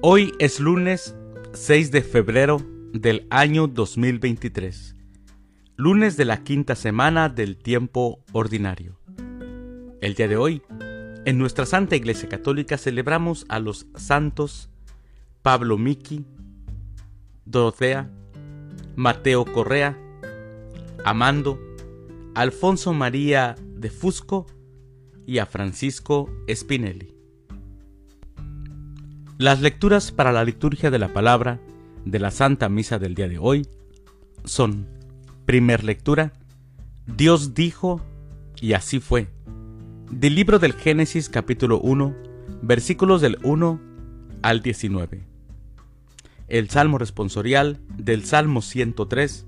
Hoy es lunes 6 de febrero del año 2023, lunes de la quinta semana del tiempo ordinario. El día de hoy, en nuestra Santa Iglesia Católica celebramos a los santos Pablo Miki, Dorotea, Mateo Correa, Amando, Alfonso María de Fusco y a Francisco Spinelli. Las lecturas para la liturgia de la palabra de la Santa Misa del día de hoy son, primer lectura, Dios dijo y así fue, del libro del Génesis capítulo 1, versículos del 1 al 19. El Salmo responsorial del Salmo 103,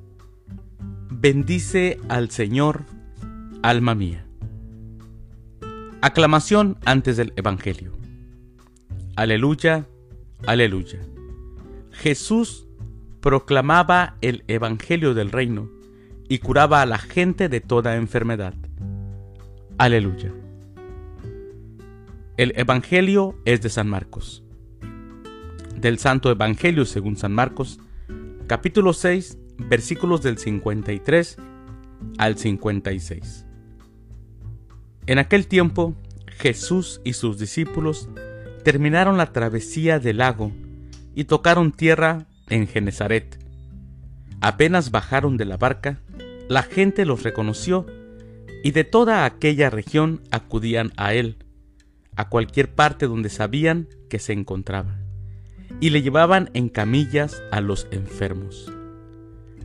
bendice al Señor, alma mía. Aclamación antes del Evangelio. Aleluya, aleluya. Jesús proclamaba el Evangelio del reino y curaba a la gente de toda enfermedad. Aleluya. El Evangelio es de San Marcos. Del Santo Evangelio según San Marcos, capítulo 6, versículos del 53 al 56. En aquel tiempo, Jesús y sus discípulos terminaron la travesía del lago y tocaron tierra en Genezaret. Apenas bajaron de la barca, la gente los reconoció y de toda aquella región acudían a él, a cualquier parte donde sabían que se encontraba, y le llevaban en camillas a los enfermos.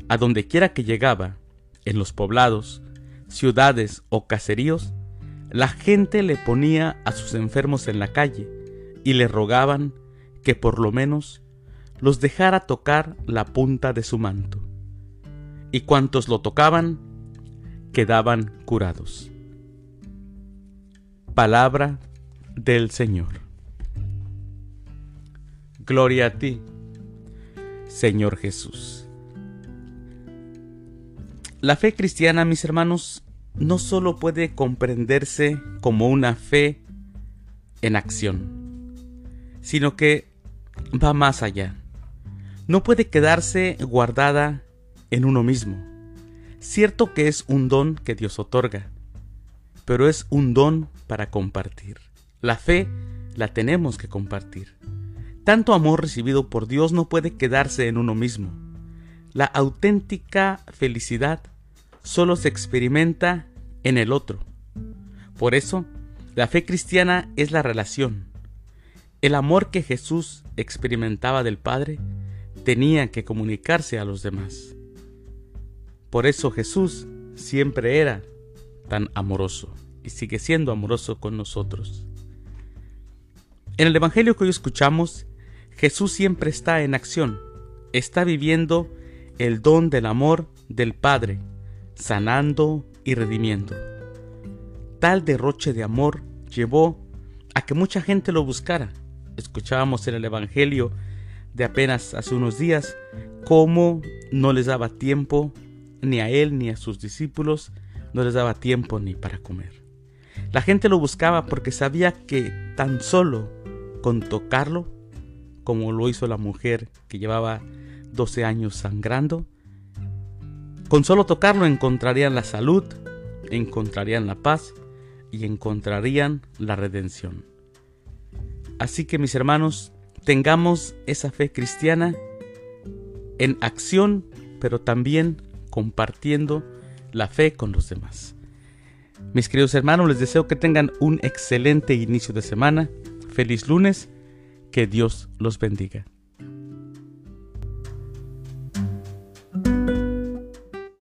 A donde quiera que llegaba, en los poblados, ciudades o caseríos, la gente le ponía a sus enfermos en la calle, y le rogaban que por lo menos los dejara tocar la punta de su manto. Y cuantos lo tocaban, quedaban curados. Palabra del Señor. Gloria a ti, Señor Jesús. La fe cristiana, mis hermanos, no solo puede comprenderse como una fe en acción, sino que va más allá. No puede quedarse guardada en uno mismo. Cierto que es un don que Dios otorga, pero es un don para compartir. La fe la tenemos que compartir. Tanto amor recibido por Dios no puede quedarse en uno mismo. La auténtica felicidad solo se experimenta en el otro. Por eso, la fe cristiana es la relación, el amor que Jesús experimentaba del Padre tenía que comunicarse a los demás. Por eso Jesús siempre era tan amoroso y sigue siendo amoroso con nosotros. En el Evangelio que hoy escuchamos, Jesús siempre está en acción, está viviendo el don del amor del Padre, sanando y redimiendo. Tal derroche de amor llevó a que mucha gente lo buscara escuchábamos en el Evangelio de apenas hace unos días, cómo no les daba tiempo ni a él ni a sus discípulos, no les daba tiempo ni para comer. La gente lo buscaba porque sabía que tan solo con tocarlo, como lo hizo la mujer que llevaba 12 años sangrando, con solo tocarlo encontrarían la salud, encontrarían la paz y encontrarían la redención. Así que mis hermanos, tengamos esa fe cristiana en acción, pero también compartiendo la fe con los demás. Mis queridos hermanos, les deseo que tengan un excelente inicio de semana. Feliz lunes, que Dios los bendiga.